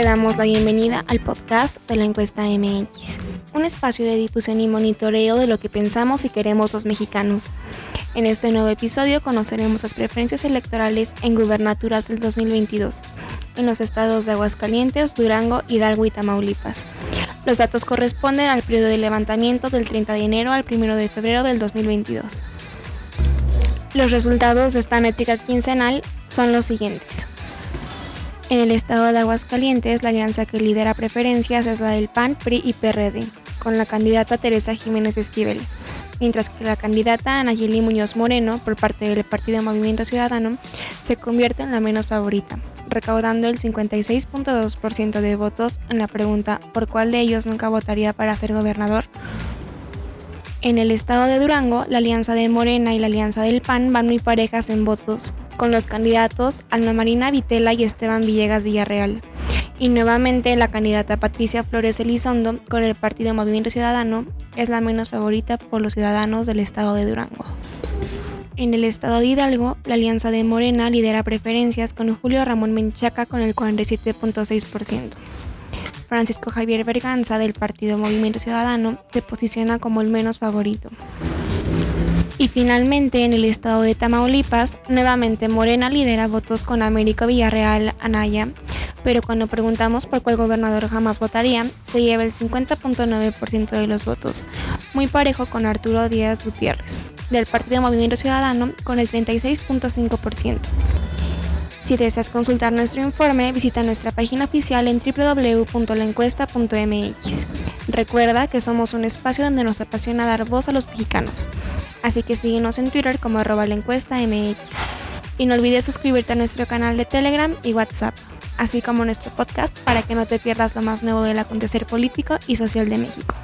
damos la bienvenida al podcast de la encuesta MX, un espacio de difusión y monitoreo de lo que pensamos y queremos los mexicanos. En este nuevo episodio conoceremos las preferencias electorales en gubernaturas del 2022 en los estados de Aguascalientes, Durango, Hidalgo y Tamaulipas. Los datos corresponden al periodo de levantamiento del 30 de enero al 1 de febrero del 2022. Los resultados de esta métrica quincenal son los siguientes. En el estado de Aguascalientes, la alianza que lidera preferencias es la del PAN, PRI y PRD, con la candidata Teresa Jiménez Esquivel, mientras que la candidata Anayeli Muñoz Moreno, por parte del Partido Movimiento Ciudadano, se convierte en la menos favorita, recaudando el 56.2% de votos en la pregunta ¿por cuál de ellos nunca votaría para ser gobernador? En el estado de Durango, la alianza de Morena y la alianza del PAN van muy parejas en votos, con los candidatos Alma Marina Vitela y Esteban Villegas Villarreal. Y nuevamente la candidata Patricia Flores Elizondo, con el partido Movimiento Ciudadano, es la menos favorita por los ciudadanos del estado de Durango. En el estado de Hidalgo, la alianza de Morena lidera preferencias con Julio Ramón Menchaca con el 47.6%. Francisco Javier Berganza del partido Movimiento Ciudadano se posiciona como el menos favorito. Y finalmente en el estado de Tamaulipas, nuevamente Morena lidera votos con Américo Villarreal Anaya, pero cuando preguntamos por cuál gobernador jamás votaría, se lleva el 50.9% de los votos, muy parejo con Arturo Díaz Gutiérrez, del Partido Movimiento Ciudadano, con el 36.5%. Si deseas consultar nuestro informe, visita nuestra página oficial en www.laencuesta.mx. Recuerda que somos un espacio donde nos apasiona dar voz a los mexicanos. Así que síguenos en Twitter como arroba la MX. Y no olvides suscribirte a nuestro canal de Telegram y WhatsApp, así como nuestro podcast para que no te pierdas lo más nuevo del acontecer político y social de México.